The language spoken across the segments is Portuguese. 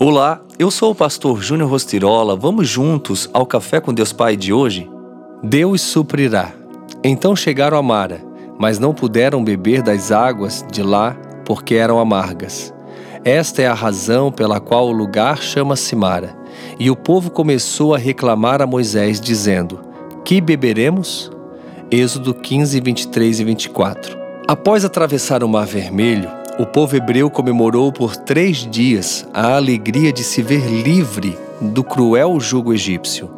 Olá, eu sou o pastor Júnior Rostirola. Vamos juntos ao Café com Deus Pai de hoje? Deus suprirá. Então chegaram a Mara, mas não puderam beber das águas de lá porque eram amargas. Esta é a razão pela qual o lugar chama-se Mara. E o povo começou a reclamar a Moisés, dizendo: Que beberemos? Êxodo 15, 23 e 24. Após atravessar o Mar Vermelho, o povo hebreu comemorou por três dias a alegria de se ver livre do cruel jugo egípcio.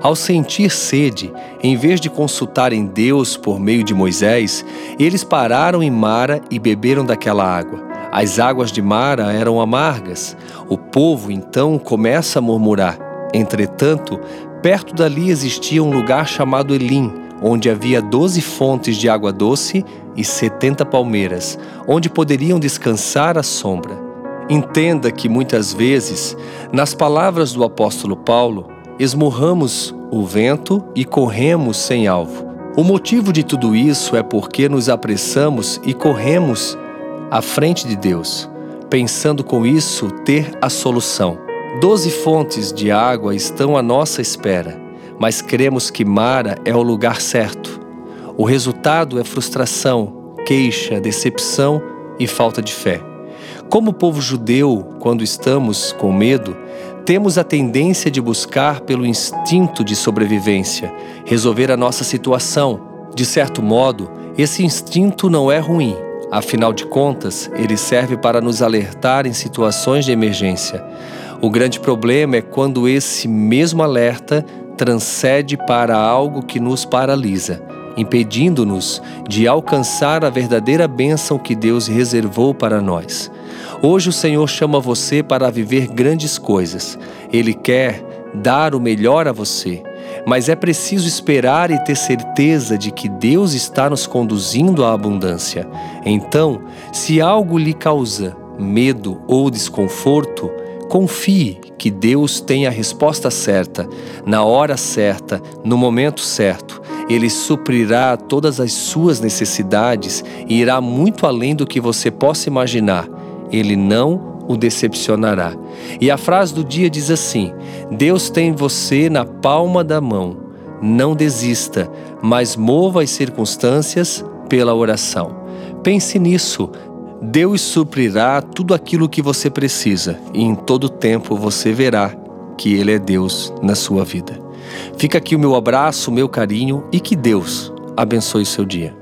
Ao sentir sede, em vez de consultarem Deus por meio de Moisés, eles pararam em Mara e beberam daquela água. As águas de Mara eram amargas. O povo então começa a murmurar. Entretanto, perto dali existia um lugar chamado Elim, onde havia doze fontes de água doce e setenta palmeiras, onde poderiam descansar à sombra. Entenda que muitas vezes, nas palavras do apóstolo Paulo, esmurramos o vento e corremos sem alvo. O motivo de tudo isso é porque nos apressamos e corremos à frente de Deus, pensando com isso ter a solução. Doze fontes de água estão à nossa espera mas cremos que Mara é o lugar certo. O resultado é frustração, queixa, decepção e falta de fé. Como povo judeu, quando estamos com medo, temos a tendência de buscar pelo instinto de sobrevivência, resolver a nossa situação. De certo modo, esse instinto não é ruim, afinal de contas, ele serve para nos alertar em situações de emergência. O grande problema é quando esse mesmo alerta transcende para algo que nos paralisa, impedindo-nos de alcançar a verdadeira bênção que Deus reservou para nós. Hoje o Senhor chama você para viver grandes coisas. Ele quer dar o melhor a você, mas é preciso esperar e ter certeza de que Deus está nos conduzindo à abundância. Então, se algo lhe causa medo ou desconforto, Confie que Deus tem a resposta certa, na hora certa, no momento certo. Ele suprirá todas as suas necessidades e irá muito além do que você possa imaginar. Ele não o decepcionará. E a frase do dia diz assim: Deus tem você na palma da mão. Não desista, mas mova as circunstâncias pela oração. Pense nisso, Deus suprirá tudo aquilo que você precisa e em todo tempo você verá que Ele é Deus na sua vida. Fica aqui o meu abraço, o meu carinho e que Deus abençoe seu dia.